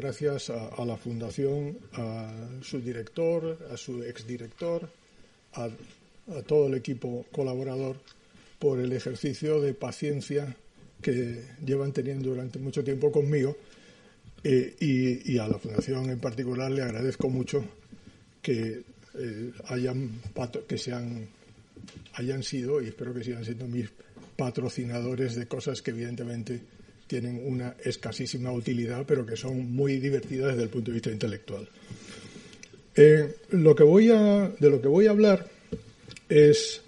gracias a, la Fundación, a su director, a su exdirector, a, a todo el equipo colaborador por el ejercicio de paciencia que llevan teniendo durante mucho tiempo conmigo. Eh, y, a la Fundación en particular le agradezco mucho que eh, hayan que sean hayan sido y espero que sigan siendo mis patrocinadores de cosas que evidentemente tienen una escasísima utilidad pero que son muy divertidas desde el punto de vista intelectual. Eh, lo que voy a, de lo que voy a hablar es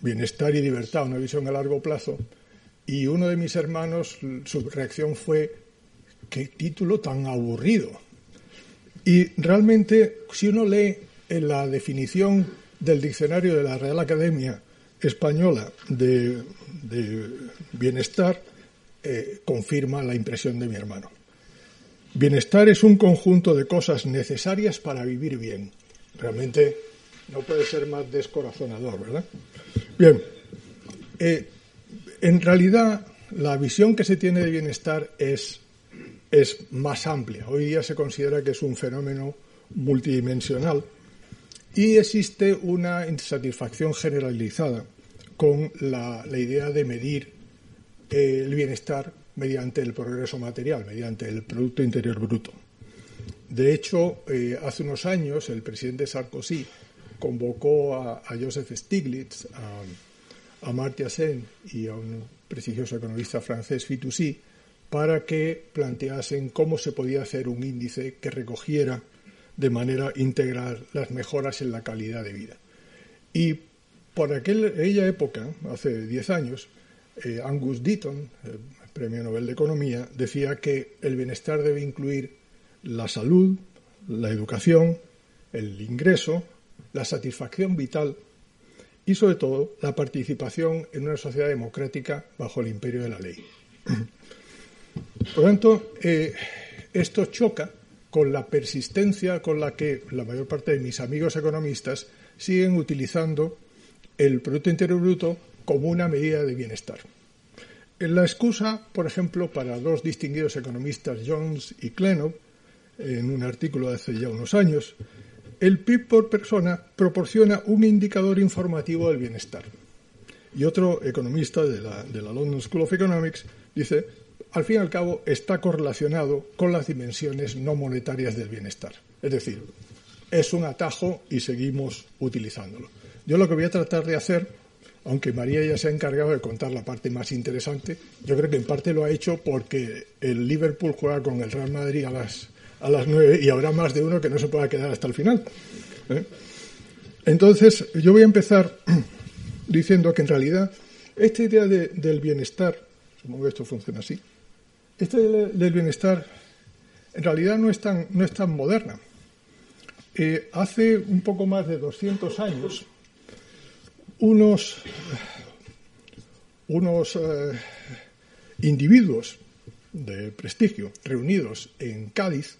bienestar y libertad, una visión a largo plazo. Y uno de mis hermanos, su reacción fue, qué título tan aburrido. Y realmente, si uno lee en la definición del diccionario de la Real Academia Española de, bienestar, eh, confirma la impresión de mi hermano. Bienestar es un conjunto de cosas necesarias para vivir bien. Realmente no puede ser más descorazonador, ¿verdad? Bien, eh, en realidad la visión que se tiene de bienestar es, es más amplia. Hoy día se considera que es un fenómeno multidimensional y existe una insatisfacción generalizada con la, idea de medir el bienestar mediante el progreso material, mediante el Producto Interior Bruto. De hecho, eh, hace unos años el presidente Sarkozy convocó a, Joseph Stiglitz, a, Amartya Sen y a un prestigioso economista francés, Fitoussi, para que planteasen cómo se podía hacer un índice que recogiera de manera integral las mejoras en la calidad de vida. Y por aquella época, hace 10 años, eh, Angus Deaton, Premio Nobel de Economía, decía que el bienestar debe incluir la salud, la educación, el ingreso, la satisfacción vital y, sobre todo, la participación en una sociedad democrática bajo el imperio de la ley. Por lo tanto, eh, esto choca con la persistencia con la que la mayor parte de mis amigos economistas siguen utilizando el Producto Interior Bruto como una medida de bienestar. La excusa, por ejemplo, para dos distinguidos economistas, Jones y Klenov, en un artículo de hace ya unos años, el PIB por persona proporciona un indicador informativo del bienestar. Y otro economista de la, London School of Economics dice, al fin y al cabo, está correlacionado con las dimensiones no monetarias del bienestar. Es decir, es un atajo y seguimos utilizándolo. Yo lo que voy a tratar de hacer, aunque María ya se ha encargado de contar la parte más interesante, yo creo que en parte lo ha hecho porque el Liverpool juega con el Real Madrid a las a las nueve y habrá más de uno que no se pueda quedar hasta el final. ¿eh? Entonces, yo voy a empezar diciendo que en realidad esta idea del bienestar, supongo que esto funciona así, esta idea del bienestar en realidad no es tan, no es tan moderna. Eh, hace un poco más de 200 años, unos, unos eh, individuos de prestigio reunidos en Cádiz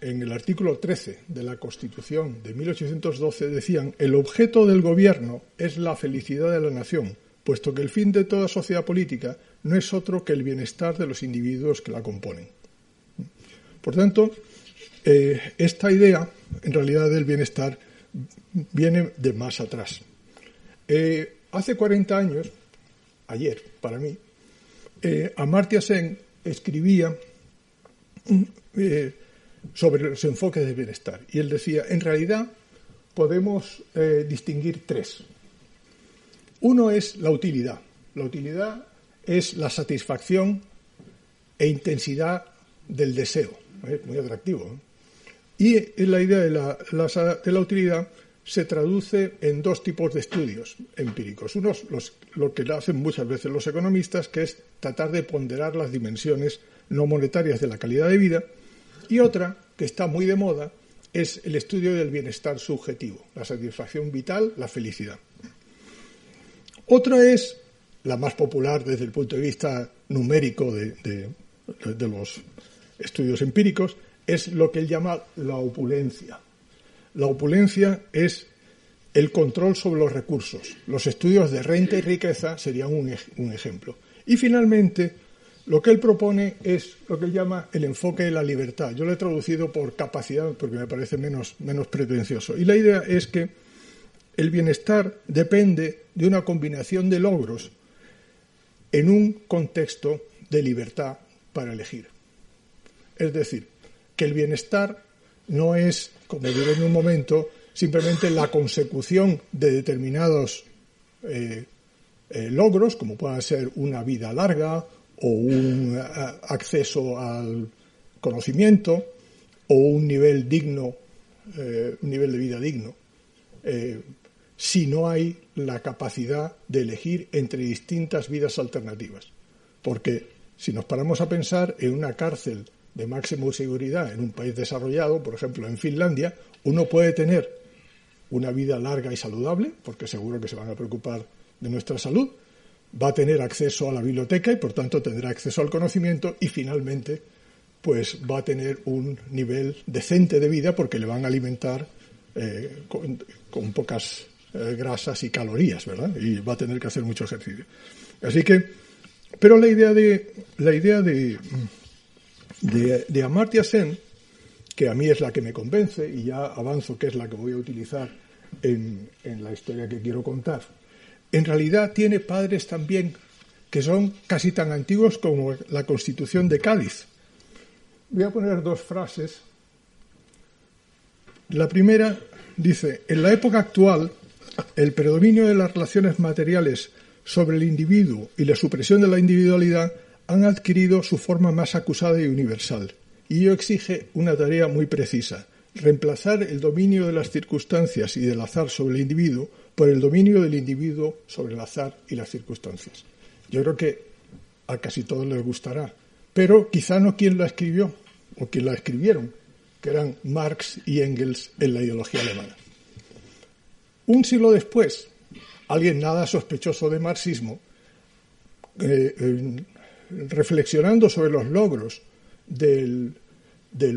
en el artículo 13 de la Constitución de 1812 decían el objeto del gobierno es la felicidad de la nación, puesto que el fin de toda sociedad política no es otro que el bienestar de los individuos que la componen. Por tanto, eh, esta idea, en realidad, del bienestar viene de más atrás. Eh, hace 40 años, ayer para mí, eh, Amartya Sen escribía eh, sobre los enfoques de bienestar. Y él decía, en realidad podemos distinguir tres. Uno es la utilidad. La utilidad es la satisfacción e intensidad del deseo. Es muy atractivo. Y la idea de la, de la, utilidad se traduce en dos tipos de estudios empíricos. Uno los, lo que hacen muchas veces los economistas, que es tratar de ponderar las dimensiones no monetarias de la calidad de vida, y otra, que está muy de moda, es el estudio del bienestar subjetivo, la satisfacción vital, la felicidad. Otra es, la más popular desde el punto de vista numérico de, los estudios empíricos, es lo que él llama la opulencia. La opulencia es el control sobre los recursos. Los estudios de renta y riqueza serían un, ejemplo. Y finalmente, Lo que él propone es lo que él llama el enfoque de la libertad. Yo lo he traducido por capacidad porque me parece menos, menos pretencioso. Y la idea es que el bienestar depende de una combinación de logros en un contexto de libertad para elegir. Es decir, que el bienestar no es, como diré en un momento, simplemente la consecución de determinados eh, eh, logros, como pueda ser una vida larga o un acceso al conocimiento o un nivel digno, eh, un nivel de vida digno, si no hay la capacidad de elegir entre distintas vidas alternativas. Porque si nos paramos a pensar en una cárcel de máxima seguridad en un país desarrollado, por ejemplo en Finlandia, uno puede tener una vida larga y saludable, porque seguro que se van a preocupar de nuestra salud, va a tener acceso a la biblioteca y por tanto tendrá acceso al conocimiento y finalmente pues va a tener un nivel decente de vida porque le van a alimentar eh, con, pocas eh, grasas y calorías, ¿verdad? Y va a tener que hacer mucho ejercicio. Así que, pero la idea de la idea de de, Amartya Sen, que a mí es la que me convence y ya avanzo que es la que voy a utilizar en, en la historia que quiero contar, en realidad tiene padres también que son casi tan antiguos como la Constitución de Cádiz. Voy a poner dos frases. La primera dice, en la época actual, el predominio de las relaciones materiales sobre el individuo y la supresión de la individualidad han adquirido su forma más acusada y universal, y ello exige una tarea muy precisa, reemplazar el dominio de las circunstancias y del azar sobre el individuo por el dominio del individuo sobre el azar y las circunstancias. Yo creo que a casi todos les gustará, pero quizá no quien la escribió o quien la escribieron, que eran Marx y Engels en la ideología alemana. Un siglo después, alguien nada sospechoso de marxismo eh, reflexionando sobre los logros del,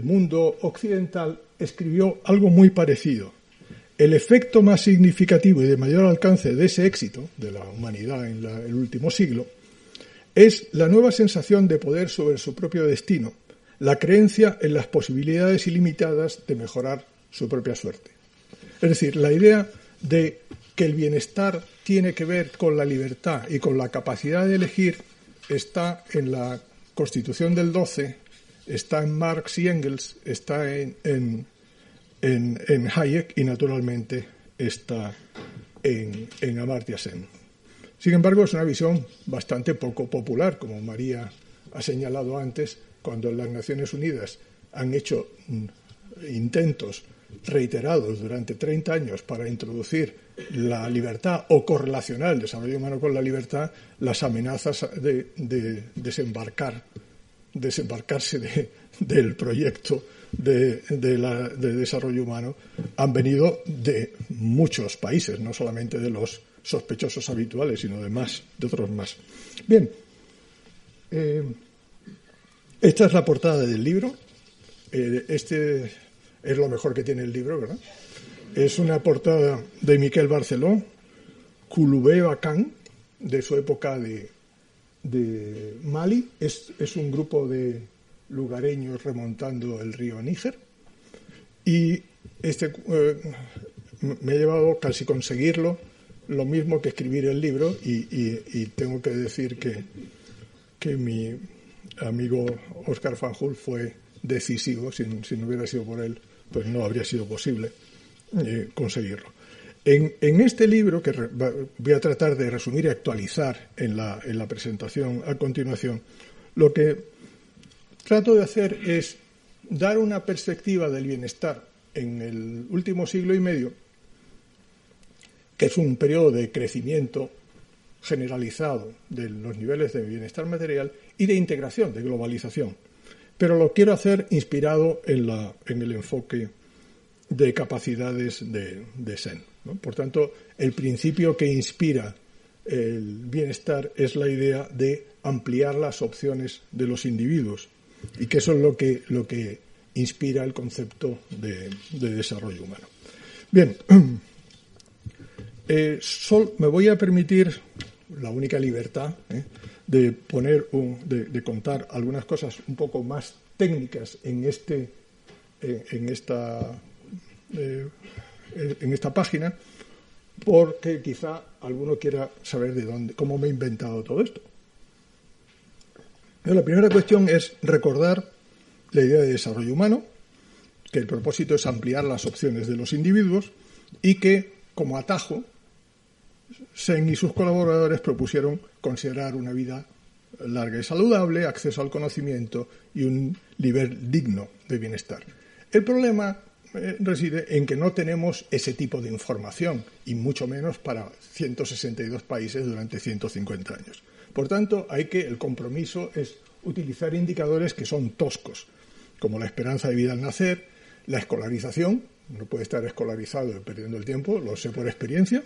mundo occidental, escribió algo muy parecido. El efecto más significativo y de mayor alcance de ese éxito de la humanidad en el último siglo es la nueva sensación de poder sobre su propio destino, la creencia en las posibilidades ilimitadas de mejorar su propia suerte. Es decir, la idea de que el bienestar tiene que ver con la libertad y con la capacidad de elegir está en la Constitución del 12, está en Marx y Engels, está en, en, Hayek y naturalmente está en, en Amartya Sen. Sin embargo, es una visión bastante poco popular, como María ha señalado antes, cuando las Naciones Unidas han hecho mm, intentos reiterados durante 30 años para introducir la libertad o correlacionar el desarrollo humano con la libertad, las amenazas de, desembarcar, desembarcarse del proyecto de, desarrollo humano han venido de muchos países, no solamente de los sospechosos habituales, sino de más, de otros más. Bien, eh, esta es la portada del libro. Eh, este es lo mejor que tiene el libro, ¿verdad? Es una portada de Miquel Barceló, Culubé Bacán, de su época de, Mali. Es, un grupo de lugareños remontando el río Níger. Y este eh, me ha llevado casi conseguirlo, lo mismo que escribir el libro, y, tengo que decir que, que mi amigo Oscar Fanjul fue decisivo, si no hubiera sido por él pues no habría sido posible eh, conseguirlo. En, este libro, que voy a tratar de resumir y actualizar en la, en la presentación a continuación, lo que trato de hacer es dar una perspectiva del bienestar en el último siglo y medio, que es un periodo de crecimiento generalizado de los niveles de bienestar material y de integración, de globalización pero lo quiero hacer inspirado en, la, en el enfoque de capacidades de, de Sen. Por tanto, el principio que inspira el bienestar es la idea de ampliar las opciones de los individuos y que eso es lo que, lo que inspira el concepto de, desarrollo humano. Bien, eh, me voy a permitir la única libertad ¿eh? de poner de, contar algunas cosas un poco más técnicas en este eh, en esta eh, en esta página porque quizá alguno quiera saber de dónde cómo me he inventado todo esto. la primera cuestión es recordar la idea de desarrollo humano, que el propósito es ampliar las opciones de los individuos y que, como atajo, Sen y sus colaboradores propusieron considerar una vida larga y saludable, acceso al conocimiento y un nivel digno de bienestar. El problema reside en que no tenemos ese tipo de información, y mucho menos para 162 países durante 150 años. Por tanto, hay que el compromiso es utilizar indicadores que son toscos, como la esperanza de vida al nacer, la escolarización, no puede estar escolarizado perdiendo el tiempo, lo sé por experiencia,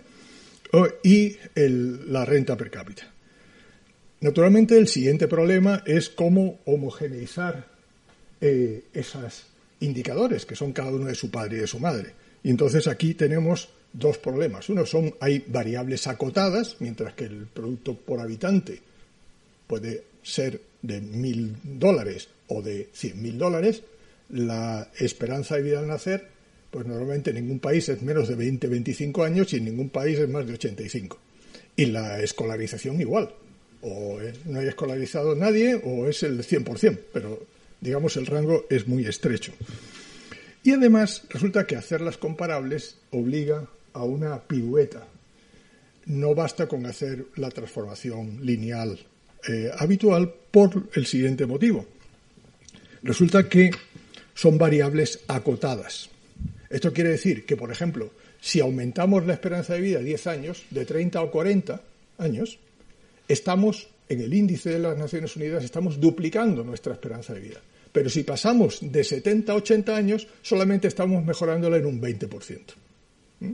y la renta per cápita. Naturalmente, el siguiente problema es cómo homogeneizar eh, esos indicadores, que son cada uno de su padre y de su madre. Y entonces aquí tenemos dos problemas. Uno son, hay variables acotadas, mientras que el producto por habitante puede ser de mil dólares o de cien mil dólares, la esperanza de vida al nacer pues normalmente en ningún país es menos de 20, 25 años y en ningún país es más de 85. Y la escolarización igual. O no hay escolarizado nadie o es el 100%, pero digamos el rango es muy estrecho. Y además resulta que hacerlas comparables obliga a una pirueta. No basta con hacer la transformación lineal eh, habitual por el siguiente motivo. Resulta que son variables acotadas. Esto quiere decir que, por ejemplo, si aumentamos la esperanza de vida 10 años, de 30 o 40 años, estamos, en el índice de las Naciones Unidas, estamos duplicando nuestra esperanza de vida. Pero si pasamos de 70 a 80 años, solamente estamos mejorándola en un 20%. ¿Mm?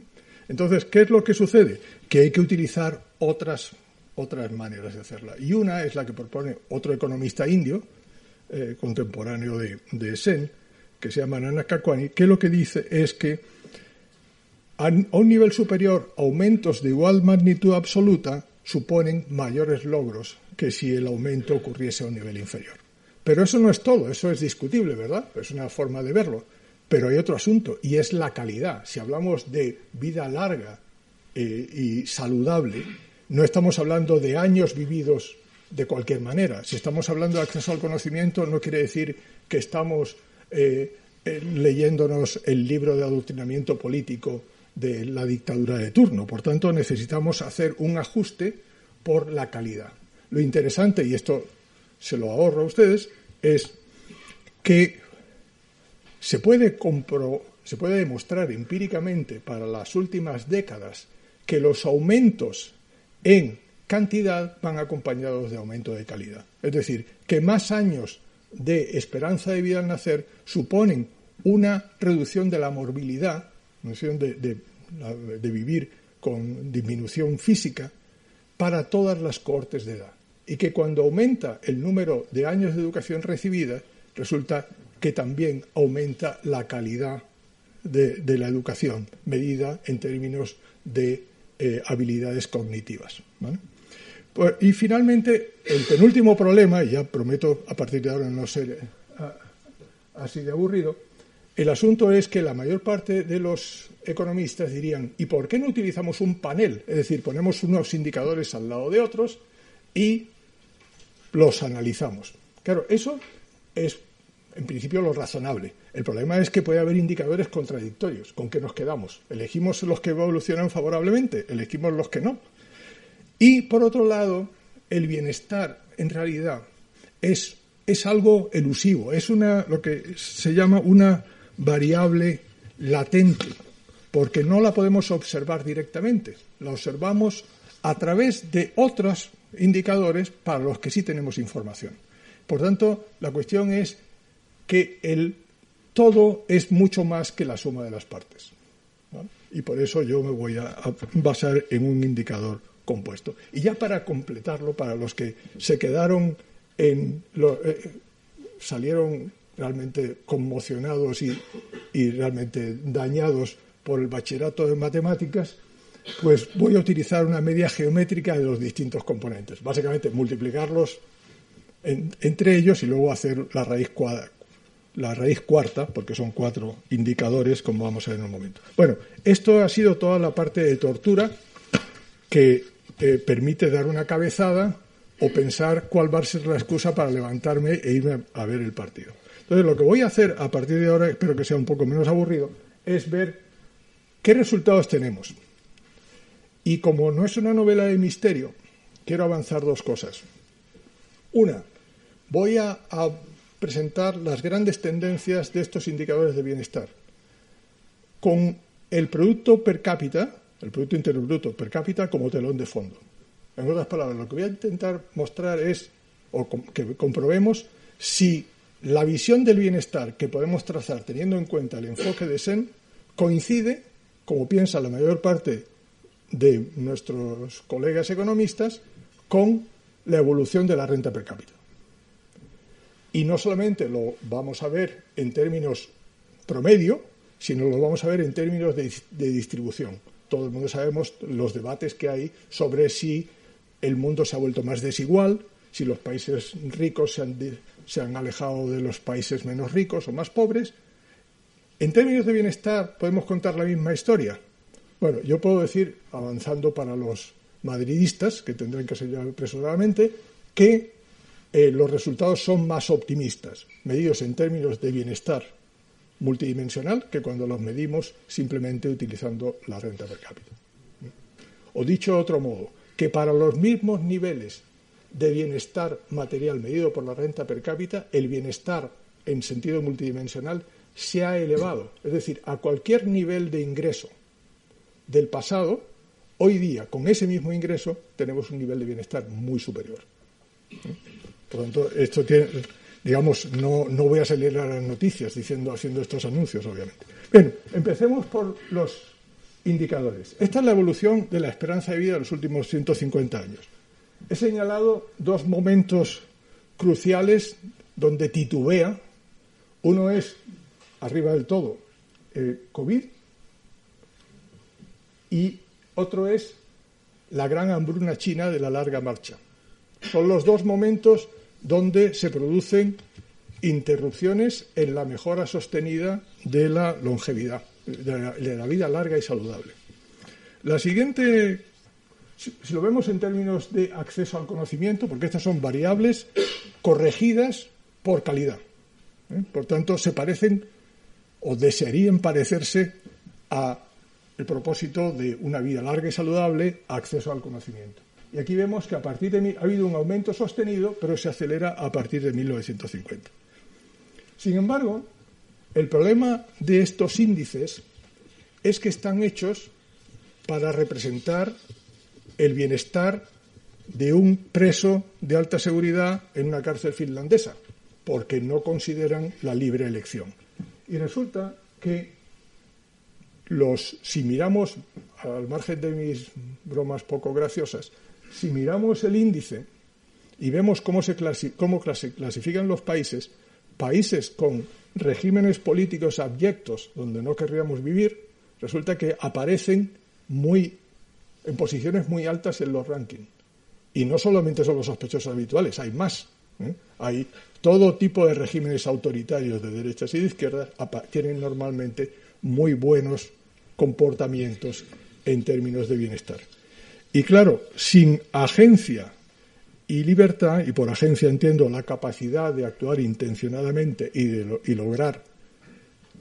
Entonces, ¿qué es lo que sucede? Que hay que utilizar otras, otras maneras de hacerla. Y una es la que propone otro economista indio, eh, contemporáneo de, de Sen, que se llama Nana Kakwani, que lo que dice es que a un nivel superior aumentos de igual magnitud absoluta suponen mayores logros que si el aumento ocurriese a un nivel inferior. Pero eso no es todo, eso es discutible, ¿verdad? Es una forma de verlo. Pero hay otro asunto, y es la calidad. Si hablamos de vida larga eh, y saludable, no estamos hablando de años vividos de cualquier manera. Si estamos hablando de acceso al conocimiento, no quiere decir que estamos eh, eh, leyéndonos el libro de adoctrinamiento político de la dictadura de turno. Por tanto, necesitamos hacer un ajuste por la calidad. Lo interesante, y esto se lo ahorro a ustedes, es que se puede, se puede demostrar empíricamente para las últimas décadas que los aumentos en cantidad van acompañados de aumento de calidad. Es decir, que más años de esperanza de vida al nacer suponen una reducción de la morbilidad, de, de, vivir con disminución física para todas las cohortes de edad. Y que cuando aumenta el número de años de educación recibida, resulta que también aumenta la calidad de, la educación, medida en términos de eh, habilidades cognitivas. Pues, y finalmente, el penúltimo problema, y ya prometo a partir de ahora no ser eh, así de aburrido, el asunto es que la mayor parte de los economistas dirían, ¿y por qué no utilizamos un panel? Es decir, ponemos unos indicadores al lado de otros y los analizamos. Claro, eso es en principio lo razonable. El problema es que puede haber indicadores contradictorios. ¿Con qué nos quedamos? ¿Elegimos los que evolucionan favorablemente? ¿Elegimos los que no? Y por otro lado, el bienestar en realidad es, es algo elusivo, es una, lo que se llama una variable latente, porque no la podemos observar directamente, la observamos a través de otros indicadores para los que sí tenemos información. Por tanto, la cuestión es que el todo es mucho más que la suma de las partes. Y por eso yo me voy a basar en un indicador compuesto. Y ya para completarlo, para los que se quedaron en... Eh, salieron realmente conmocionados y, realmente dañados por el bachillerato de matemáticas, pues voy a utilizar una media geométrica de los distintos componentes. Básicamente multiplicarlos entre ellos y luego hacer la raíz, la raíz cuarta, porque son cuatro indicadores, como vamos a ver en un momento. Bueno, esto ha sido toda la parte de tortura que eh, permite dar una cabezada o pensar cuál va a ser la excusa para levantarme e irme a ver el partido. Entonces, lo que voy a hacer a partir de ahora, espero que sea un poco menos aburrido, es ver qué resultados tenemos. Y como no es una novela de misterio, quiero avanzar dos cosas. Una, voy a, presentar las grandes tendencias de estos indicadores de bienestar. Con el producto per cápita, el Producto Interno Bruto per cápita como telón de fondo. En otras palabras, lo que voy a intentar mostrar es, o que comprobemos, si la visión del bienestar que podemos trazar teniendo en cuenta el enfoque de SEN coincide, como piensa la mayor parte de nuestros colegas economistas, con la evolución de la renta per cápita. Y no solamente lo vamos a ver en términos promedio, sino lo vamos a ver en términos de, distribución. Todo el mundo sabemos los debates que hay sobre si el mundo se ha vuelto más desigual, si los países ricos se han, se han alejado de los países menos ricos o más pobres. En términos de bienestar, ¿podemos contar la misma historia? Bueno, yo puedo decir, avanzando para los madridistas, que tendrán que ser ya apresuradamente, que eh, los resultados son más optimistas, medidos en términos de bienestar multidimensional que cuando los medimos simplemente utilizando la renta per cápita. O dicho de otro modo, que para los mismos niveles de bienestar material medido por la renta per cápita, el bienestar en sentido multidimensional se ha elevado. Es decir, a cualquier nivel de ingreso del pasado, hoy día, con ese mismo ingreso, tenemos un nivel de bienestar muy superior. Por lo tanto, esto tiene, digamos, no, no voy a salir a las noticias diciendo, haciendo estos anuncios, obviamente. Bien, empecemos por los indicadores. Esta es la evolución de la esperanza de vida de los últimos 150 años. He señalado dos momentos cruciales donde titubea. Uno es, arriba del todo, el COVID y otro es la gran hambruna china de la larga marcha. Son los dos momentos donde se producen interrupciones en la mejora sostenida de la longevidad, de la, vida larga y saludable. La siguiente si, lo vemos en términos de acceso al conocimiento, porque estas son variables corregidas por calidad. ¿eh? Por tanto, se parecen o desearían parecerse a el propósito de una vida larga y saludable, acceso al conocimiento. Y aquí vemos que a partir de ha habido un aumento sostenido, pero se acelera a partir de 1950. Sin embargo, el problema de estos índices es que están hechos para representar el bienestar de un preso de alta seguridad en una cárcel finlandesa, porque no consideran la libre elección. Y resulta que los, si miramos, al margen de mis bromas poco graciosas, si miramos el índice y vemos cómo se clasifican los países, países con regímenes políticos abyectos donde no querríamos vivir, resulta que aparecen muy en posiciones muy altas en los rankings. Y no solamente son los sospechosos habituales, hay más. ¿eh? Hay todo tipo de regímenes autoritarios de derechas y de izquierdas tienen normalmente muy buenos comportamientos en términos de bienestar. Y claro, sin agencia y libertad, y por agencia entiendo la capacidad de actuar intencionadamente y, de y lograr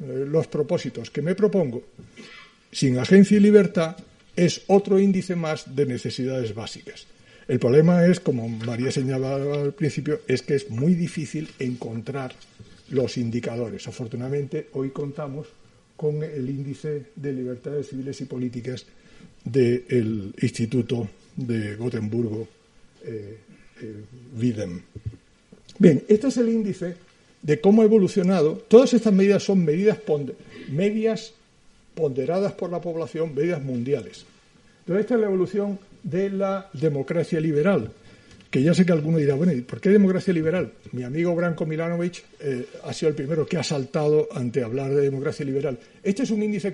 eh, los propósitos que me propongo, sin agencia y libertad es otro índice más de necesidades básicas. El problema es, como María señalaba al principio, es que es muy difícil encontrar los indicadores. Afortunadamente, hoy contamos con el índice de libertades civiles y políticas del Instituto de Gotemburgo, eh, eh Bien, este es el índice de cómo ha evolucionado. Todas estas medidas son medidas medias ponderadas por la población, medidas mundiales. Pero esta es la evolución de la democracia liberal. Que ya sé que alguno dirá, bueno, ¿y por qué democracia liberal? Mi amigo Branko Milanovic eh, ha sido el primero que ha saltado ante hablar de democracia liberal. Este es un índice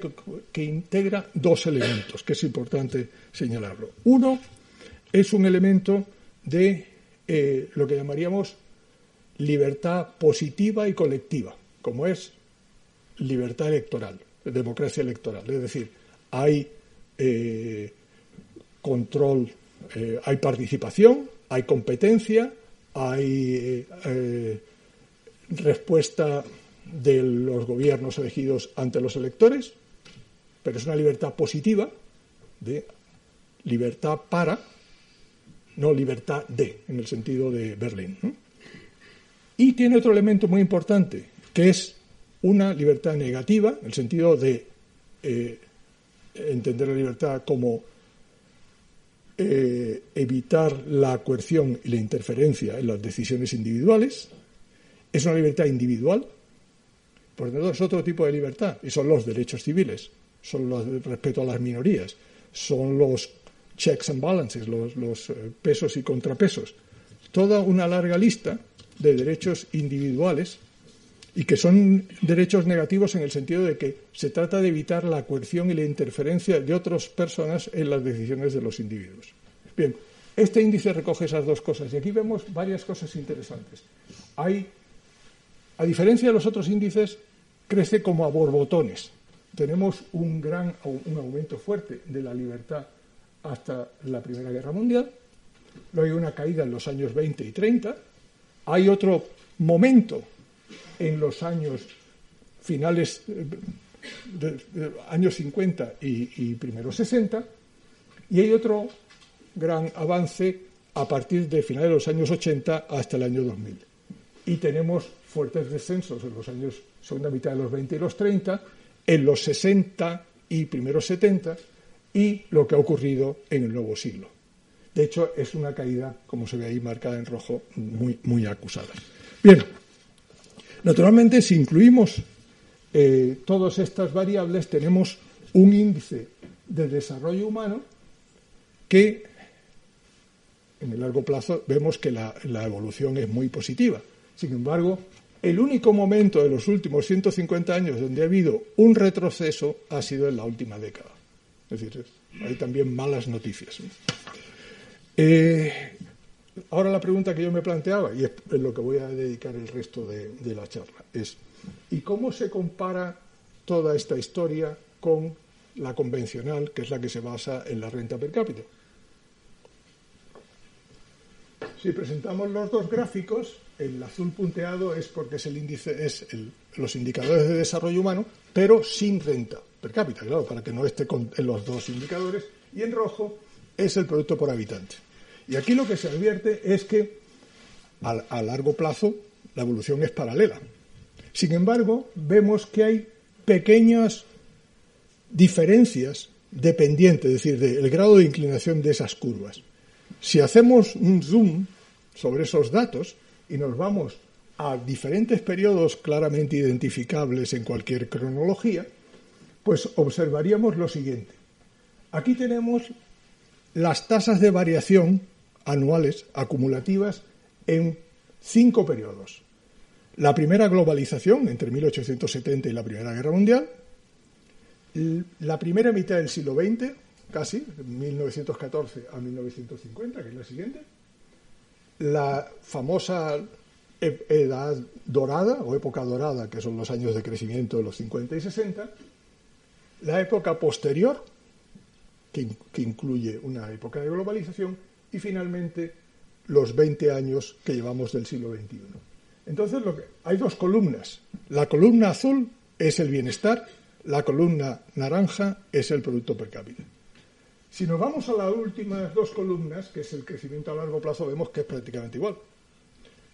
que, integra dos elementos, que es importante señalarlo. Uno es un elemento de eh, lo que llamaríamos libertad positiva y colectiva, como es libertad electoral, democracia electoral. Es decir, hay eh, control, hay participación, hay competencia, hay eh, respuesta de los gobiernos elegidos ante los electores, pero es una libertad positiva, de libertad para, no libertad de, en el sentido de Berlín. Y tiene otro elemento muy importante, que es una libertad negativa, en el sentido de eh, entender la libertad como eh, evitar la coerción y la interferencia en las decisiones individuales. Es una libertad individual, por lo tanto es otro tipo de libertad, y son los derechos civiles, son los respeto a las minorías, son los checks and balances, los, los eh, pesos y contrapesos. Toda una larga lista de derechos individuales y que son derechos negativos en el sentido de que se trata de evitar la coerción y la interferencia de otras personas en las decisiones de los individuos. Bien, este índice recoge esas dos cosas y aquí vemos varias cosas interesantes. Hay, a diferencia de los otros índices, crece como a borbotones. Tenemos un gran un aumento fuerte de la libertad hasta la Primera Guerra Mundial, luego hay una caída en los años 20 y 30, hay otro momento en los años finales de, años 50 y, y primeros 60, y hay otro gran avance a partir de finales de los años 80 hasta el año 2000. Y tenemos fuertes descensos en los años segunda mitad de los 20 y los 30, en los 60 y primeros 70, y lo que ha ocurrido en el nuevo siglo. De hecho, es una caída, como se ve ahí marcada en rojo, muy, muy acusada. Bien, Naturalmente, si incluimos eh, todas estas variables, tenemos un índice de desarrollo humano que en el largo plazo vemos que la, evolución es muy positiva. Sin embargo, el único momento de los últimos 150 años donde ha habido un retroceso ha sido en la última década. Es decir, hay también malas noticias. Eh, Ahora la pregunta que yo me planteaba, y es lo que voy a dedicar el resto de, la charla, es ¿y cómo se compara toda esta historia con la convencional, que es la que se basa en la renta per cápita? Si presentamos los dos gráficos, el azul punteado es porque es el índice, es los indicadores de desarrollo humano, pero sin renta per cápita, claro, para que no esté en los dos indicadores, y en rojo es el producto por habitante. Y aquí lo que se advierte es que a, largo plazo la evolución es paralela. Sin embargo, vemos que hay pequeñas diferencias dependientes, es decir, del grado de inclinación de esas curvas. Si hacemos un zoom sobre esos datos y nos vamos a diferentes periodos claramente identificables en cualquier cronología, pues observaríamos lo siguiente. Aquí tenemos las tasas de variación anuales acumulativas en cinco periodos. La primera globalización, entre 1870 y la Primera Guerra Mundial, la primera mitad del siglo XX, casi, 1914 a 1950, que es la siguiente, la famosa e-, edad dorada o época dorada, que son los años de crecimiento de los 50 y 60, la época posterior, que, que incluye una época de globalización, y finalmente los 20 años que llevamos del siglo XXI. Entonces, lo que, hay dos columnas. La columna azul es el bienestar, la columna naranja es el producto per cápita. Si nos vamos a las últimas dos columnas, que es el crecimiento a largo plazo, vemos que es prácticamente igual.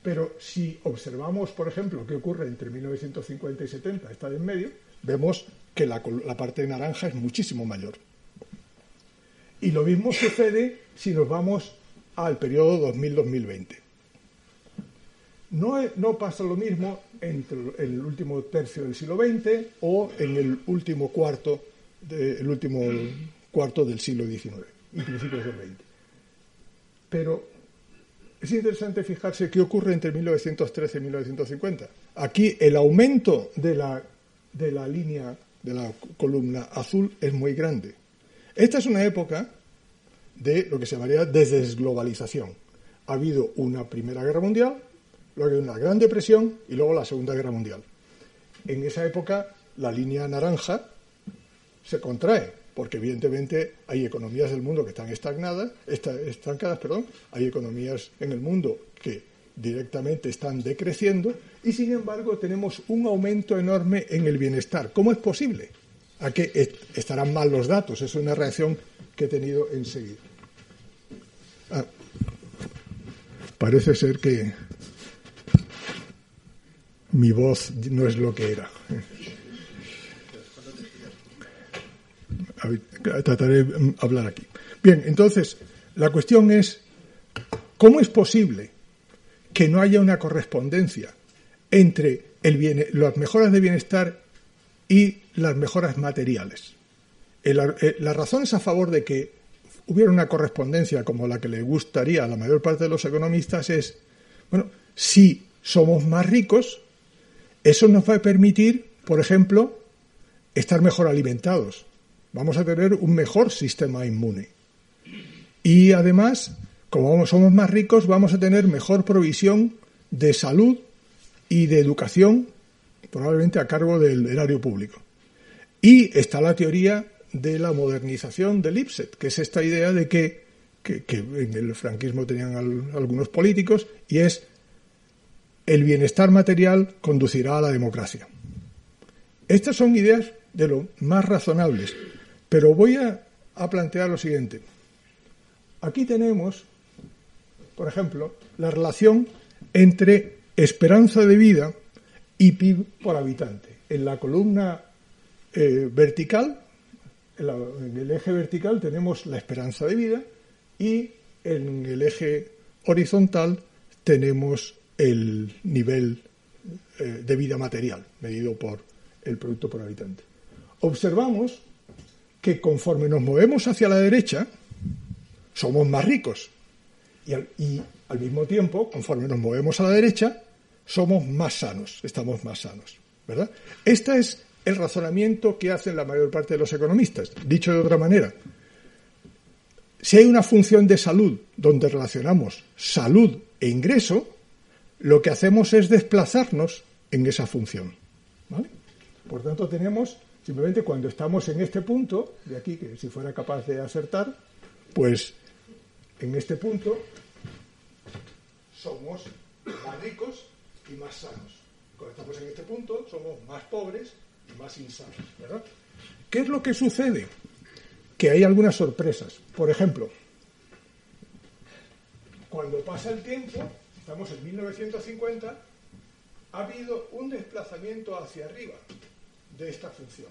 Pero si observamos, por ejemplo, qué ocurre entre 1950 y 70, está en medio, vemos que la, la parte naranja es muchísimo mayor. Y lo mismo sucede si nos vamos al periodo 2000-2020. No, pasa lo mismo entre el último tercio del siglo XX o en el último cuarto, último cuarto del siglo XIX y principios del XX. Pero es interesante fijarse qué ocurre entre 1913 y 1950. Aquí el aumento de la, de la línea, de la columna azul, es muy grande. Esta es una época de lo que se llamaría desglobalización. Ha habido una Primera Guerra Mundial, luego una Gran Depresión y luego la Segunda Guerra Mundial. En esa época la línea naranja se contrae, porque evidentemente hay economías del mundo que están estagnadas, estancadas, perdón, hay economías en el mundo que directamente están decreciendo y sin embargo tenemos un aumento enorme en el bienestar. ¿Cómo es posible? A que estarán mal los datos, es una reacción que he tenido enseguida. Ah, parece ser que mi voz no es lo que era. Trataré de hablar aquí. Bien, entonces, la cuestión es, ¿cómo es posible que no haya una correspondencia entre las mejoras de bienestar y las mejoras materiales? Eh, las razones a favor de que hubiera una correspondencia como la que le gustaría a la mayor parte de los economistas es, bueno, si somos más ricos, eso nos va a permitir, por ejemplo, estar mejor alimentados. Vamos a tener un mejor sistema inmune. Y además, como somos más ricos, vamos a tener mejor provisión de salud y de educación, probablemente a cargo del erario público. Y está la teoría de la modernización del IPSET, que es esta idea de que, en el franquismo tenían algunos políticos, y es el bienestar material conducirá a la democracia. Estas son ideas de lo más razonables, pero voy a, a plantear lo siguiente. Aquí tenemos, por ejemplo, la relación entre esperanza de vida y PIB por habitante. En la columna eh, vertical en el eje vertical tenemos la esperanza de vida y en el eje horizontal tenemos el nivel eh, de vida material medido por el producto por habitante. Observamos que conforme nos movemos hacia la derecha, somos más ricos. Y al, y al, mismo tiempo, conforme nos movemos a la derecha, somos más sanos, estamos más sanos. ¿verdad? Esta es el razonamiento que hacen la mayor parte de los economistas. Dicho de otra manera, si hay una función de salud donde relacionamos salud e ingreso, lo que hacemos es desplazarnos en esa función. Por tanto, tenemos simplemente cuando estamos en este punto, de aquí, que si fuera capaz de acertar, pues en este punto somos más ricos y más sanos. Cuando estamos en este punto somos más pobres más insanos, ¿verdad? ¿Qué es lo que sucede? Que hay algunas sorpresas. Por ejemplo, cuando pasa el tiempo, estamos en 1950, ha habido un desplazamiento hacia arriba de esta función.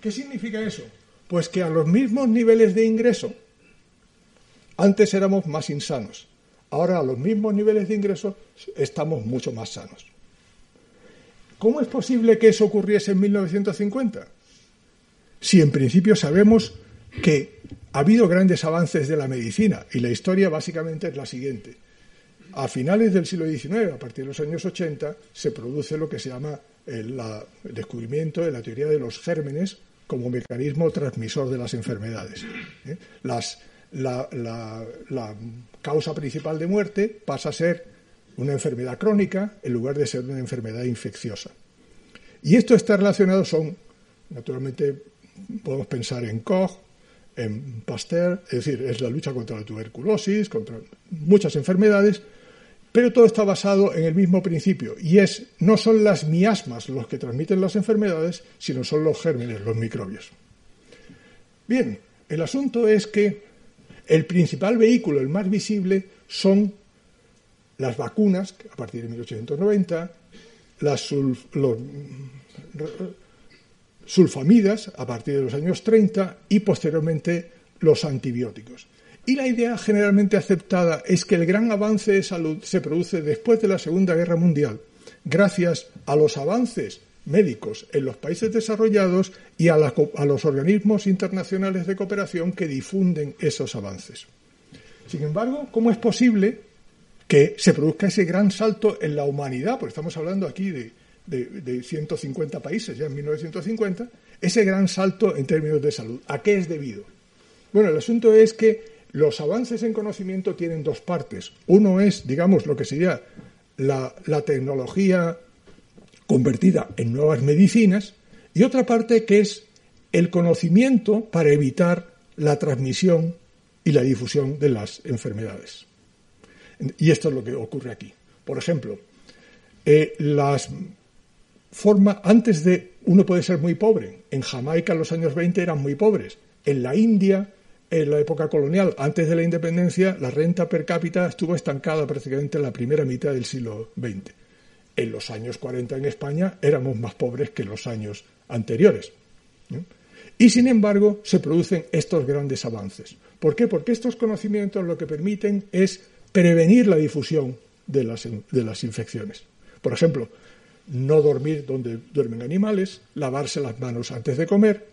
¿Qué significa eso? Pues que a los mismos niveles de ingreso, antes éramos más insanos, ahora a los mismos niveles de ingreso estamos mucho más sanos. ¿Cómo es posible que eso ocurriese en 1950? Si en principio sabemos que ha habido grandes avances de la medicina y la historia básicamente es la siguiente. A finales del siglo XIX, a partir de los años 80, se produce lo que se llama el, descubrimiento de la teoría de los gérmenes como mecanismo transmisor de las enfermedades. ¿eh? la causa principal de muerte pasa a ser una enfermedad crónica en lugar de ser una enfermedad infecciosa. Y esto está relacionado, son, naturalmente, podemos pensar en Koch, en Pasteur, es decir, es la lucha contra la tuberculosis, contra muchas enfermedades, pero todo está basado en el mismo principio, y es, no son las miasmas los que transmiten las enfermedades, sino son los gérmenes, los microbios. Bien, el asunto es que el principal vehículo, el más visible, son las vacunas, a partir de 1890, las sulfamidas, a partir de los años 30, y posteriormente los antibióticos. Y la idea generalmente aceptada es que el gran avance de salud se produce después de la Segunda Guerra Mundial, gracias a los avances médicos en los países desarrollados y a, a, los organismos internacionales de cooperación que difunden esos avances. Sin embargo, ¿cómo es posible que se produzca ese gran salto en la humanidad, porque estamos hablando aquí de, de, 150 países ya en 1950, ese gran salto en términos de salud. ¿A qué es debido? Bueno, el asunto es que los avances en conocimiento tienen dos partes. Uno es, digamos, lo que sería la, la tecnología convertida en nuevas medicinas y otra parte que es el conocimiento para evitar la transmisión y la difusión de las enfermedades. Y esto es lo que ocurre aquí. Por ejemplo, eh, las formas, antes de, uno puede ser muy pobre, en Jamaica en los años 20 eran muy pobres, en la India, en la época colonial, antes de la independencia, la renta per cápita estuvo estancada prácticamente en la primera mitad del siglo XX. En los años 40 en España éramos más pobres que en los años anteriores. Y sin embargo, se producen estos grandes avances. ¿Por qué? Porque estos conocimientos lo que permiten es prevenir la difusión de las, de las infecciones. Por ejemplo, no dormir donde duermen animales, lavarse las manos antes de comer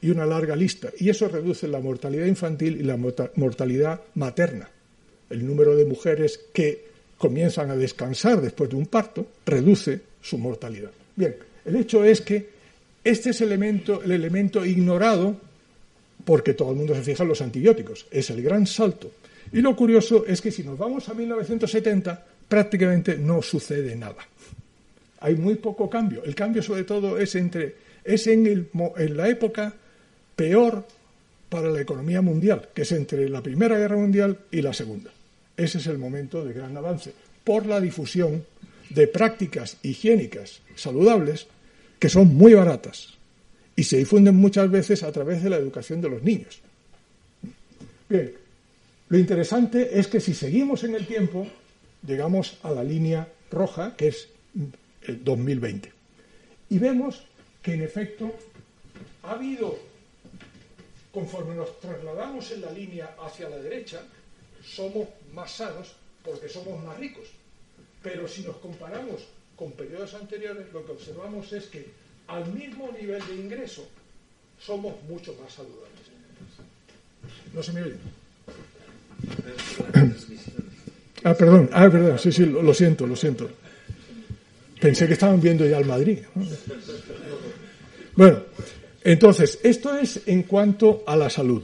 y una larga lista. Y eso reduce la mortalidad infantil y la mortalidad materna. El número de mujeres que comienzan a descansar después de un parto reduce su mortalidad. Bien, el hecho es que este es el elemento, el elemento ignorado porque todo el mundo se fija en los antibióticos. Es el gran salto. Y lo curioso es que si nos vamos a 1970, prácticamente no sucede nada. Hay muy poco cambio. El cambio, sobre todo, es, entre, es en, el, en la época peor para la economía mundial, que es entre la Primera Guerra Mundial y la Segunda. Ese es el momento de gran avance, por la difusión de prácticas higiénicas saludables que son muy baratas y se difunden muchas veces a través de la educación de los niños. Bien, lo interesante es que si seguimos en el tiempo, llegamos a la línea roja, que es el 2020. Y vemos que en efecto ha habido, conforme nos trasladamos en la línea hacia la derecha, somos más sanos porque somos más ricos. Pero si nos comparamos con periodos anteriores, lo que observamos es que al mismo nivel de ingreso somos mucho más saludables. ¿No se me oye? Ah, perdón, ah, perdón, sí, sí, lo, siento, lo siento. Pensé que estaban viendo ya al Madrid. Bueno, entonces, esto es en cuanto a la salud.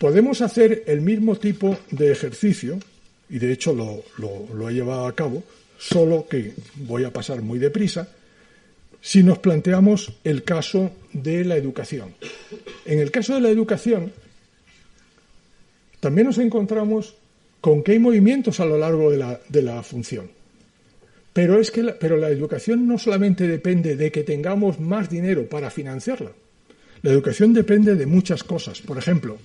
Podemos hacer el mismo tipo de ejercicio, y de hecho lo, lo he llevado a cabo, solo que voy a pasar muy deprisa, si nos planteamos el caso de la educación. En el caso de la educación, también nos encontramos con que hay movimientos a lo largo de la, de la función. Pero, es que la, pero la educación no solamente depende de que tengamos más dinero para financiarla. La educación depende de muchas cosas. Por ejemplo,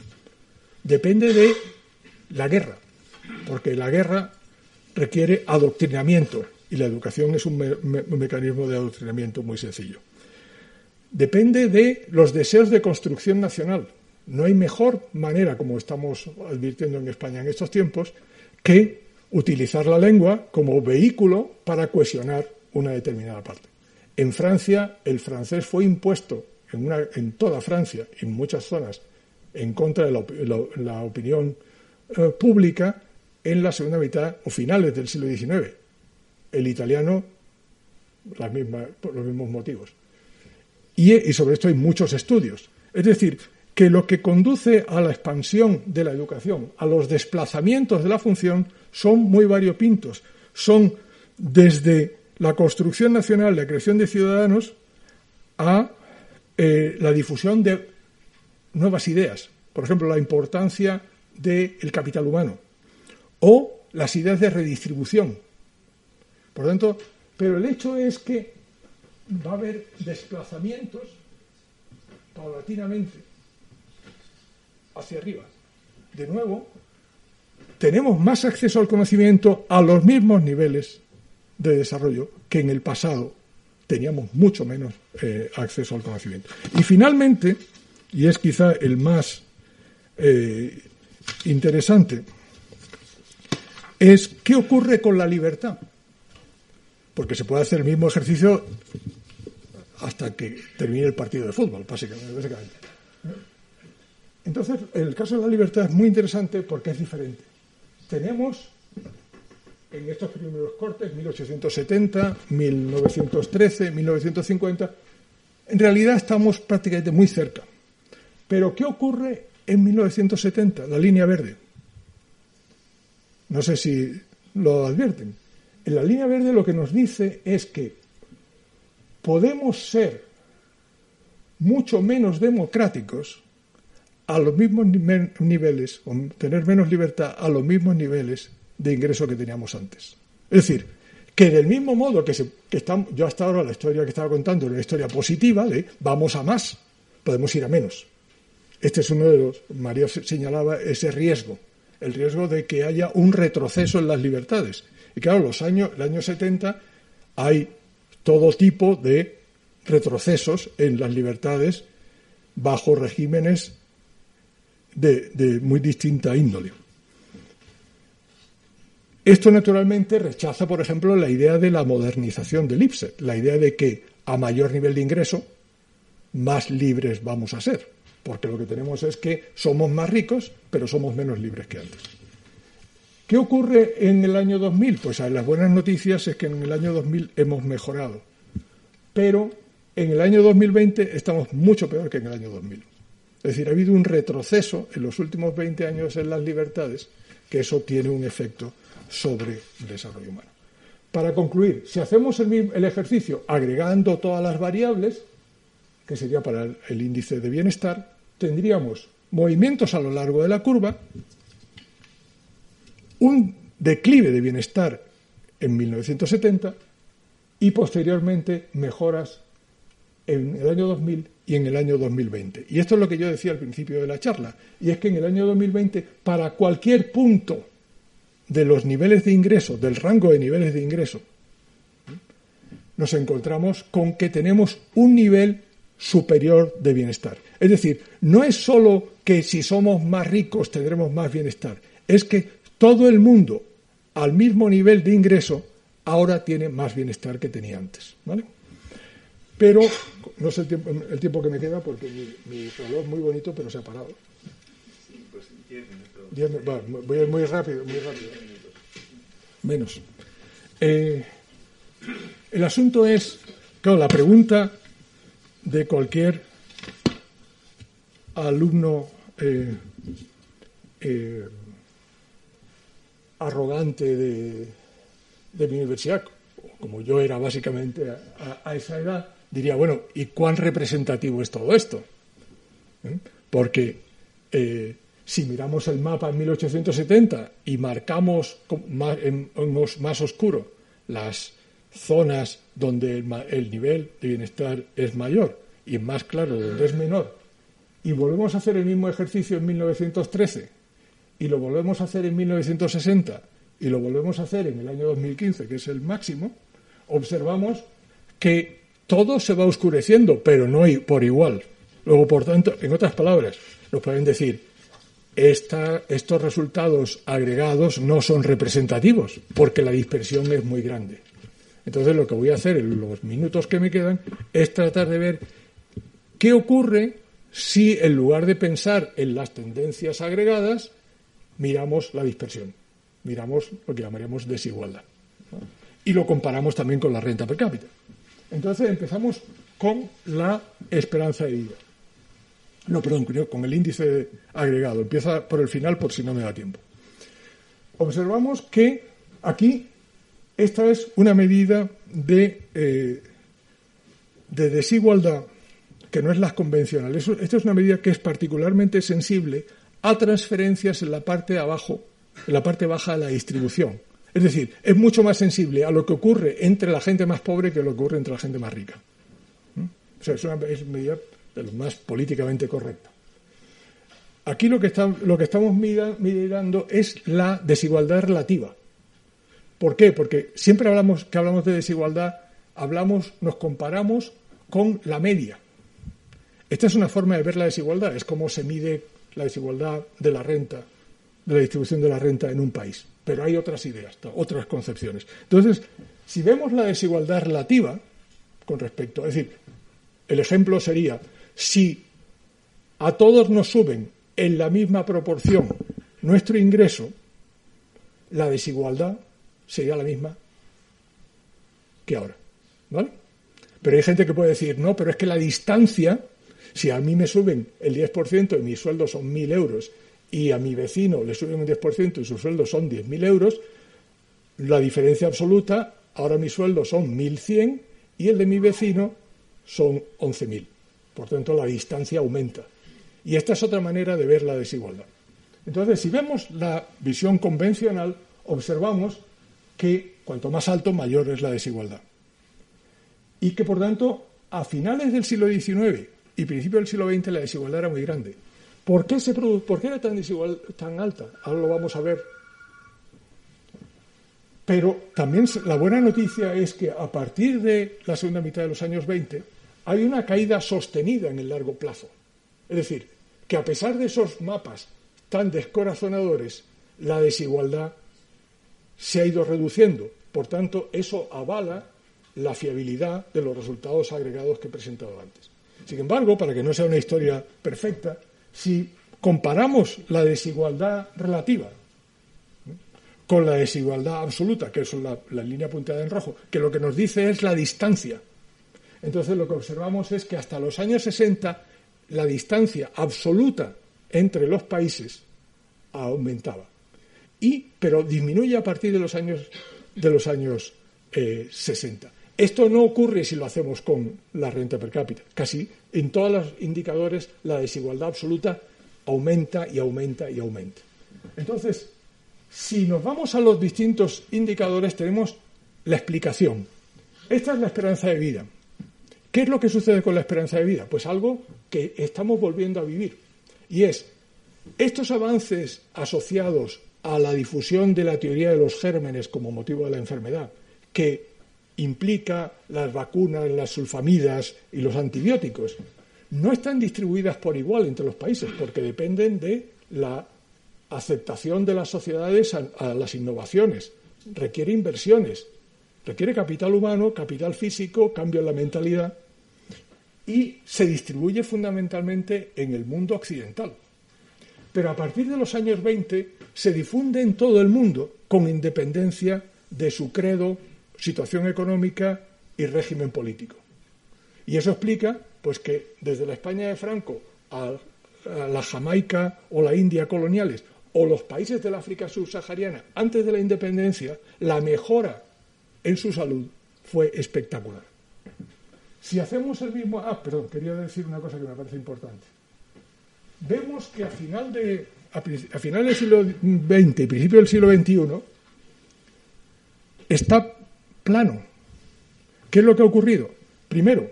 depende de la guerra, porque la guerra requiere adoctrinamiento y la educación es un, mecanismo de adoctrinamiento muy sencillo. Depende de los deseos de construcción nacional. No hay mejor manera, como estamos advirtiendo en España en estos tiempos, que utilizar la lengua como vehículo para cohesionar una determinada parte. En Francia, el francés fue impuesto en, en toda Francia en muchas zonas en contra de la, opinión eh, pública en la segunda mitad o finales del siglo XIX. El italiano, por los mismos motivos. Y sobre esto hay muchos estudios. Es decir, que lo que conduce a la expansión de la educación, a los desplazamientos de la función, son muy variopintos. Son desde la construcción nacional, la creación de ciudadanos, a eh, la difusión de nuevas ideas. Por ejemplo, la importancia del capital humano o las ideas de redistribución. Por lo tanto, pero el hecho es que va a haber desplazamientos paulatinamente hacia arriba. De nuevo, tenemos más acceso al conocimiento a los mismos niveles de desarrollo que en el pasado teníamos mucho menos eh, acceso al conocimiento. Y finalmente, y es quizá el más eh, interesante, es qué ocurre con la libertad. Porque se puede hacer el mismo ejercicio hasta que termine el partido de fútbol, básicamente. Entonces, el caso de la libertad es muy interesante porque es diferente. Tenemos en estos primeros cortes, 1870, 1913, 1950, en realidad estamos prácticamente muy cerca. Pero ¿qué ocurre en 1970, la línea verde? No sé si lo advierten. En la línea verde lo que nos dice es que podemos ser mucho menos democráticos a los mismos niveles, o tener menos libertad a los mismos niveles de ingreso que teníamos antes. Es decir, que del mismo modo que, se, estamos, yo hasta ahora la historia que estaba contando era una historia positiva de vamos a más, podemos ir a menos. Este es uno de los, María señalaba ese riesgo, el riesgo de que haya un retroceso en las libertades. Y claro, los años, el año 70 hay todo tipo de retrocesos en las libertades bajo regímenes de, muy distinta índole. Esto naturalmente rechaza, por ejemplo, la idea de la modernización del IPSET, la idea de que a mayor nivel de ingreso, más libres vamos a ser, porque lo que tenemos es que somos más ricos, pero somos menos libres que antes. ¿Qué ocurre en el año 2000? Pues las buenas noticias es que en el año 2000 hemos mejorado, pero en el año 2020 estamos mucho peor que en el año 2000. Es decir, ha habido un retroceso en los últimos 20 años en las libertades, que eso tiene un efecto sobre el desarrollo humano. Para concluir, si hacemos el, ejercicio agregando todas las variables, que sería para el, índice de bienestar, tendríamos movimientos a lo largo de la curva, un declive de bienestar en 1970 y posteriormente mejoras en el año 2000 y en el año 2020. Y esto es lo que yo decía al principio de la charla, y es que en el año 2020, para cualquier punto de los niveles de ingreso, del rango de niveles de ingreso, nos encontramos con que tenemos un nivel superior de bienestar. Es decir, no es solo que si somos más ricos tendremos más bienestar, es que todo el mundo al mismo nivel de ingreso ahora tiene más bienestar que tenía antes. ¿vale? Pero no sé el tiempo, que me queda porque mi, reloj es muy bonito, pero se ha parado. Pues voy a ir muy rápido, muy rápido. Menos. Eh, el asunto es, claro, la pregunta de cualquier alumno eh, eh, arrogante de, mi universidad, como yo era básicamente a, esa edad, diría, bueno, ¿y cuán representativo es todo esto? Porque si miramos el mapa en 1870 y marcamos en, más oscuro las zonas donde el, nivel de bienestar es mayor y más claro donde es menor, y volvemos a hacer el mismo ejercicio en 1913 y lo volvemos a hacer en 1960 y lo volvemos a hacer en el año 2015, que es el máximo, observamos que todo se va oscureciendo, pero no por igual. Luego, por tanto, en otras palabras, nos pueden decir, estos resultados agregados no son representativos porque la dispersión es muy grande. Entonces lo que voy a hacer en los minutos que me quedan es tratar de ver qué ocurre si en lugar de pensar en las tendencias agregadas, miramos la dispersión, miramos lo que llamaríamos desigualdad. Y lo comparamos también con la renta per cápita. Entonces empezamos con la esperanza de vida. No, perdón, con el índice agregado. Empieza por el final por si no me da tiempo. Observamos que aquí esta es una medida de, eh, de desigualdad que no es la convencional. esta es una medida que es particularmente sensible a transferencias en la parte abajo, en la parte baja de la distribución. Es decir, es mucho más sensible a lo que ocurre entre la gente más pobre que lo que ocurre entre la gente más rica. ¿Mm? O sea, es una medida de lo más políticamente correcto. Aquí lo que, lo que estamos mirando es la desigualdad relativa. ¿Por qué? Porque siempre hablamos que hablamos de desigualdad, hablamos, nos comparamos con la media. Esta es una forma de ver la desigualdad, es como se mide la desigualdad de la renta, de la distribución de la renta en un país. Pero hay otras ideas, otras concepciones. Entonces, si vemos la desigualdad relativa con respecto, es decir, el ejemplo sería si a todos nos suben en la misma proporción nuestro ingreso, la desigualdad sería la misma que ahora. ¿Vale? Pero hay gente que puede decir, no, pero es que la distancia, si a mí me suben el 10% y mi sueldo son 1.000 euros y a mi vecino le suben un 10% y su sueldo son 10.000 euros, la diferencia absoluta, ahora mi sueldo son 1.100 y el de mi vecino son 11.000. Por tanto, la distancia aumenta. Y esta es otra manera de ver la desigualdad. Entonces, si vemos la visión convencional, observamos que cuanto más alto, mayor es la desigualdad. Y que, por tanto, a finales del siglo XIX y principios del siglo XX la desigualdad era muy grande. ¿Por qué, se ¿Por qué era tan, desigual, tan alta? Ahora lo vamos a ver. Pero también la buena noticia es que a partir de la segunda mitad de los años 20 hay una caída sostenida en el largo plazo. Es decir, que a pesar de esos mapas tan descorazonadores, la desigualdad se ha ido reduciendo. Por tanto, eso avala la fiabilidad de los resultados agregados que he presentado antes. Sin embargo, para que no sea una historia perfecta, si comparamos la desigualdad relativa con la desigualdad absoluta, que es la, línea punteada en rojo, que lo que nos dice es la distancia entonces lo que observamos es que hasta los años 60 la distancia absoluta entre los países aumentaba. Y, pero disminuye a partir de los años, de los años 60. Esto no ocurre si lo hacemos con la renta per cápita. Casi en todos los indicadores la desigualdad absoluta aumenta y aumenta y aumenta. Entonces, si nos vamos a los distintos indicadores, tenemos la explicación. Esta es la esperanza de vida. ¿Qué es lo que sucede con la esperanza de vida? Pues algo que estamos volviendo a vivir. Y es, estos avances asociados a la difusión de la teoría de los gérmenes como motivo de la enfermedad, que implica las vacunas, las sulfamidas y los antibióticos, no están distribuidas por igual entre los países, porque dependen de la aceptación de las sociedades a, las innovaciones. Requiere inversiones, requiere capital humano, capital físico, cambio en la mentalidad y se distribuye fundamentalmente en el mundo occidental. Pero a partir de los años 20 se difunde en todo el mundo con independencia de su credo, situación económica y régimen político. Y eso explica pues que desde la España de Franco a, la Jamaica o la India coloniales o los países del África subsahariana antes de la independencia, la mejora en su salud fue espectacular. Si hacemos el mismo... Ah, perdón, quería decir una cosa que me parece importante. Vemos que a final, de, a, final del siglo XX y principio del siglo XXI está ¿Qué es lo que ha ocurrido? Primero,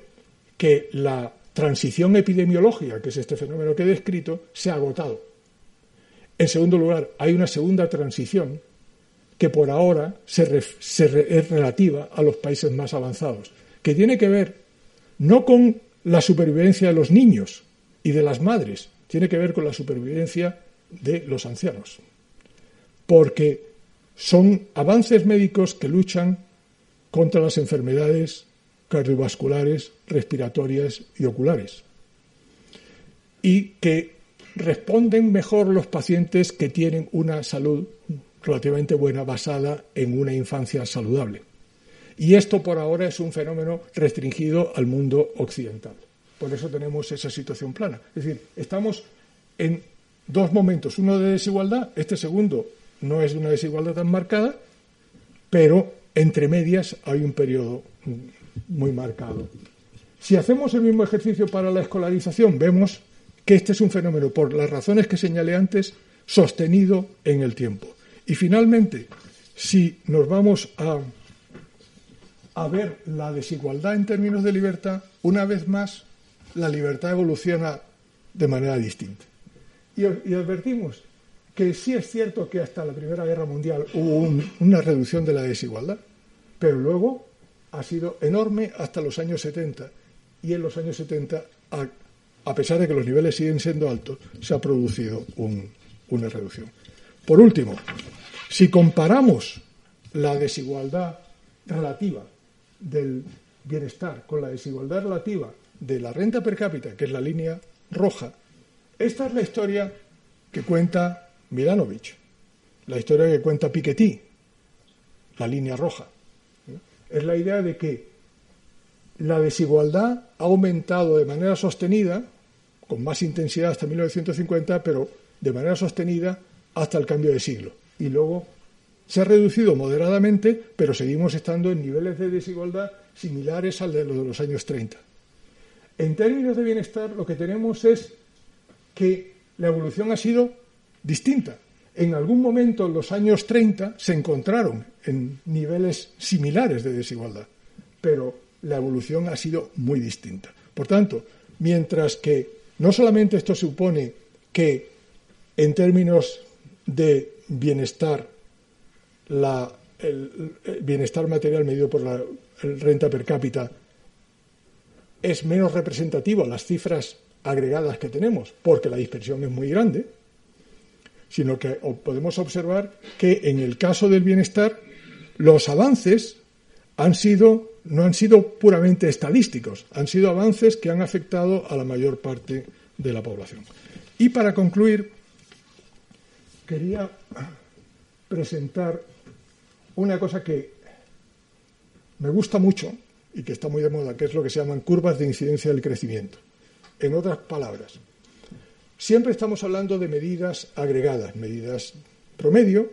que la transición epidemiológica, que es este fenómeno que he descrito, se ha agotado. En segundo lugar, hay una segunda transición que por ahora es relativa a los países más avanzados, que tiene que ver no con la supervivencia de los niños y de las madres, tiene que ver con la supervivencia de los ancianos. Porque son avances médicos que luchan contra las enfermedades cardiovasculares, respiratorias y oculares. Y que responden mejor los pacientes que tienen una salud relativamente buena basada en una infancia saludable. Y esto por ahora es un fenómeno restringido al mundo occidental. Por eso tenemos esa situación plana. Es decir, estamos en dos momentos, uno de desigualdad, este segundo no es una desigualdad tan marcada, pero entre medias hay un periodo muy marcado. Si hacemos el mismo ejercicio para la escolarización, vemos que este es un fenómeno, por las razones que señalé antes, sostenido en el tiempo. Y finalmente, si nos vamos a a ver la desigualdad en términos de libertad, una vez más la libertad evoluciona de manera distinta. Y, advertimos que sí es cierto que hasta la Primera Guerra Mundial hubo una reducción de la desigualdad, pero luego ha sido enorme hasta los años 70 y en los años 70, a, pesar de que los niveles siguen siendo altos, se ha producido una reducción. Por último, si comparamos la desigualdad relativa del bienestar con la desigualdad relativa de la renta per cápita, que es la línea roja, esta es la historia que cuenta Milanovic, la historia que cuenta Piketty, la línea roja. Es la idea de que la desigualdad ha aumentado de manera sostenida, con más intensidad hasta 1950, pero de manera sostenida hasta el cambio de siglo. Y luego se ha reducido moderadamente, pero seguimos estando en niveles de desigualdad similares al de los de los años 30. En términos de bienestar, lo que tenemos es que la evolución ha sido distinta. En algún momento, en los años 30, se encontraron en niveles similares de desigualdad, pero la evolución ha sido muy distinta. Por tanto, mientras que no solamente esto supone que en términos de bienestar, el, bienestar material medido por la renta per cápita es menos representativo a las cifras agregadas que tenemos, porque la dispersión es muy grande, sino que podemos observar que en el caso del bienestar los avances han sido, no han sido puramente estadísticos, han sido avances que han afectado a la mayor parte de la población. Y para concluir, quería presentar una cosa que me gusta mucho y que está muy de moda, que es lo que se llaman curvas de incidencia del crecimiento. En otras palabras, siempre estamos hablando de medidas agregadas, medidas promedio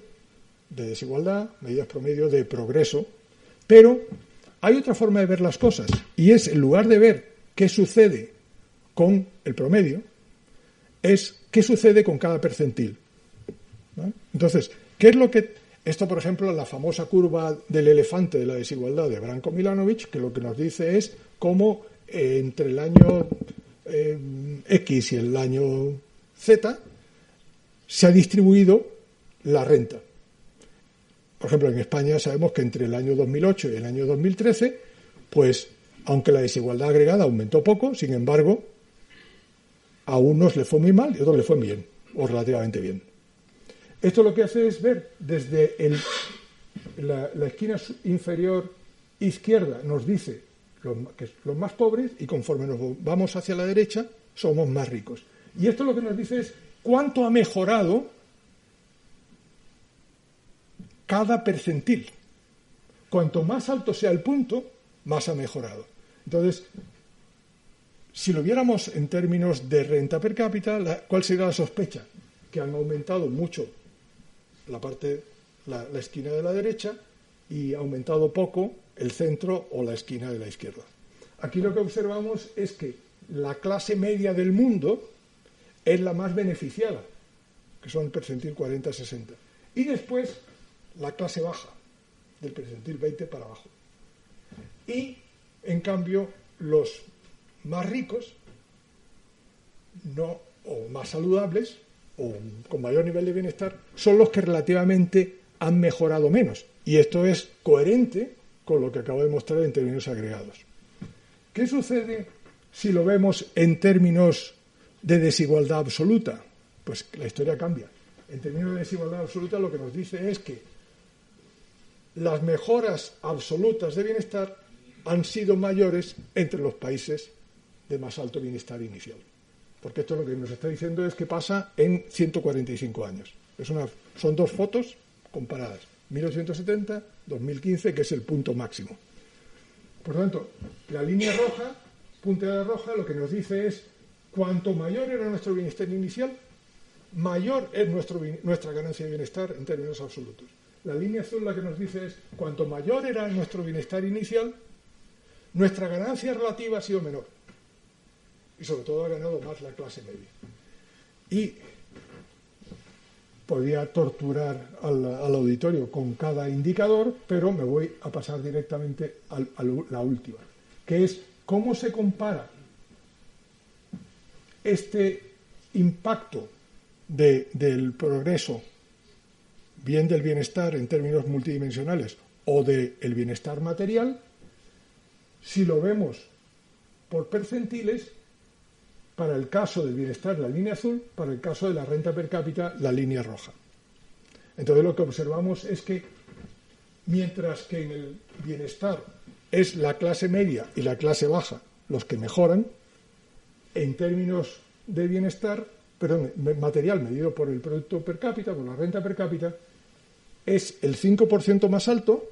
de desigualdad, medidas promedio de progreso, pero hay otra forma de ver las cosas y es, en lugar de ver qué sucede con el promedio, es qué sucede con cada percentil. Entonces, ¿qué es lo que... Esto, por ejemplo, la famosa curva del elefante de la desigualdad de Branko Milanovic, que lo que nos dice es cómo eh, entre el año X y el año Z se ha distribuido la renta. Por ejemplo, en España sabemos que entre el año 2008 y el año 2013, pues aunque la desigualdad agregada aumentó poco, sin embargo, a unos le fue muy mal y a otros le fue bien, o relativamente bien. Esto lo que hace es ver desde la, esquina inferior izquierda, nos dice los, que los más pobres y conforme nos vamos hacia la derecha somos más ricos. Y esto lo que nos dice es cuánto ha mejorado cada percentil. Cuanto más alto sea el punto, más ha mejorado. Entonces, si lo viéramos en términos de renta per cápita, ¿cuál sería la sospecha? Que han aumentado mucho la parte, la, la esquina de la derecha y ha aumentado poco el centro o la esquina de la izquierda. Aquí lo que observamos es que la clase media del mundo es la más beneficiada, que son el percentil 40-60. Y después la clase baja, del percentil 20 para abajo. Y, en cambio, los más ricos, o más saludables, o con mayor nivel de bienestar, son los que relativamente han mejorado menos. Y esto es coherente con lo que acabo de mostrar en términos agregados. ¿Qué sucede si lo vemos en términos de desigualdad absoluta? Pues la historia cambia. En términos de desigualdad absoluta lo que nos dice es que las mejoras absolutas de bienestar han sido mayores entre los países de más alto bienestar inicial. Porque esto lo que nos está diciendo es que pasa en 145 años. Es una, son dos fotos comparadas. 1970, 2015, que es el punto máximo. Por lo tanto, la línea roja, punta roja, lo que nos dice es cuanto mayor era nuestro bienestar inicial, mayor es nuestra ganancia de bienestar en términos absolutos. La línea azul la que nos dice es, cuanto mayor era nuestro bienestar inicial, nuestra ganancia relativa ha sido menor. Y sobre todo ha ganado más la clase media. Y podría torturar al, auditorio con cada indicador, pero me voy a pasar directamente a la última, que es cómo se compara este impacto del progreso bien del bienestar en términos multidimensionales o del bienestar material, si lo vemos por percentiles, para el caso del bienestar la línea azul, para el caso de la renta per cápita la línea roja. Entonces lo que observamos es que mientras que en el bienestar es la clase media y la clase baja los que mejoran, en términos de bienestar, perdón, material medido por el producto per cápita, por la renta per cápita, es el 5% más alto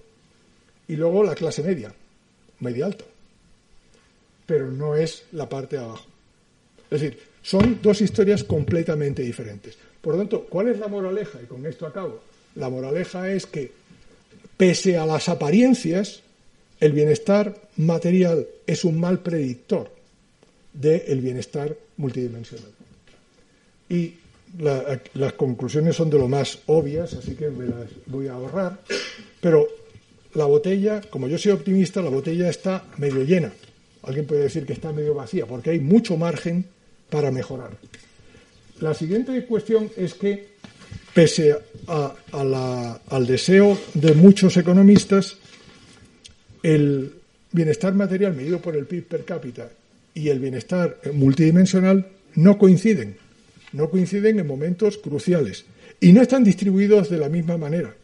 y luego la clase media, media alta. Pero no es la parte de abajo. Es decir, son dos historias completamente diferentes. Por lo tanto, ¿cuál es la moraleja? Y con esto acabo. La moraleja es que, pese a las apariencias, el bienestar material es un mal predictor del bienestar multidimensional. Y las conclusiones son de lo más obvias, así que me las voy a ahorrar. Pero la botella, como yo soy optimista, la botella está medio llena. Alguien puede decir que está medio vacía, porque hay mucho margen para mejorar. La siguiente cuestión es que, pese al deseo de muchos economistas, el bienestar material medido por el PIB per cápita y el bienestar multidimensional no coinciden, no coinciden en momentos cruciales y no están distribuidos de la misma manera.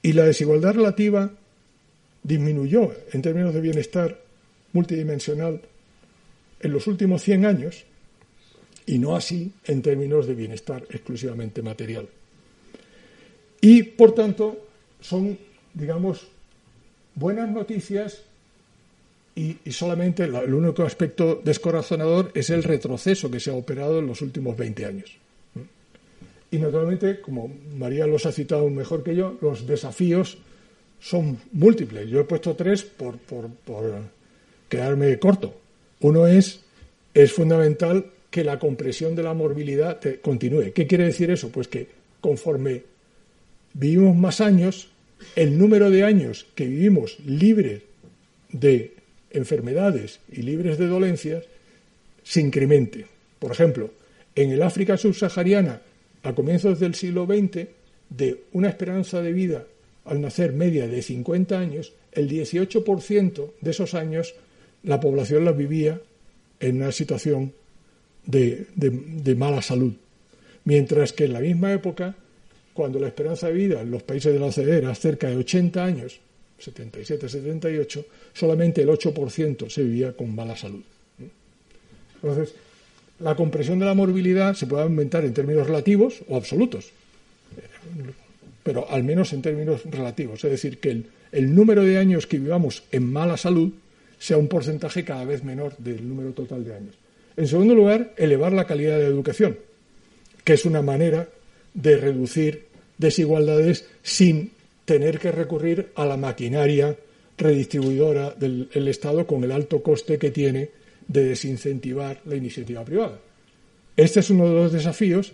Y la desigualdad relativa disminuyó en términos de bienestar multidimensional en los últimos 100 años y no así en términos de bienestar exclusivamente material. Y, por tanto, son, digamos, buenas noticias y, solamente el único aspecto descorazonador es el retroceso que se ha operado en los últimos 20 años. Y naturalmente, como María los ha citado mejor que yo, los desafíos son múltiples. Yo he puesto tres por, por, quedarme corto. Uno es, es fundamental que la compresión de la morbilidad continúe. ¿Qué quiere decir eso? Pues que conforme vivimos más años, el número de años que vivimos libres de enfermedades y libres de dolencias se incremente. Por ejemplo, en el África subsahariana, a comienzos del siglo XX, de una esperanza de vida al nacer media de 50 años, el 18% de esos años la población la vivía en una situación de, mala salud. Mientras que en la misma época, cuando la esperanza de vida en los países de la OCDE era cerca de 80 años, 77, 78, solamente el 8% se vivía con mala salud. Entonces, la compresión de la morbilidad se puede aumentar en términos relativos o absolutos, pero al menos en términos relativos. Es decir, que el, el número de años que vivamos en mala salud sea un porcentaje cada vez menor del número total de años. En segundo lugar, elevar la calidad de la educación, que es una manera de reducir desigualdades sin tener que recurrir a la maquinaria redistribuidora del Estado con el alto coste que tiene de desincentivar la iniciativa privada. Este es uno de los desafíos.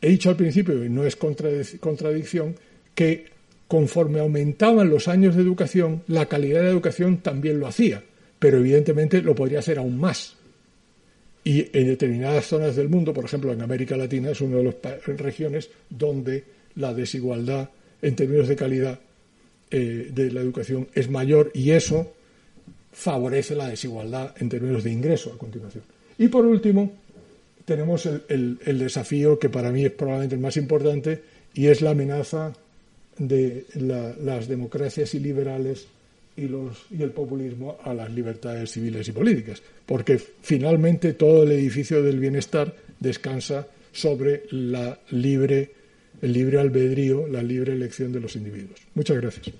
He dicho al principio, y no es contradicción, que conforme aumentaban los años de educación, la calidad de la educación también lo hacía, pero evidentemente lo podría hacer aún más. Y en determinadas zonas del mundo, por ejemplo en América Latina, es una de las regiones donde la desigualdad en términos de calidad eh, de la educación es mayor y eso favorece la desigualdad en términos de ingreso a continuación. Y por último, tenemos el, desafío que para mí es probablemente el más importante y es la amenaza de las democracias iliberales y, el populismo a las libertades civiles y políticas, porque finalmente todo el edificio del bienestar descansa sobre la libre el libre albedrío, la libre elección de los individuos. Muchas gracias.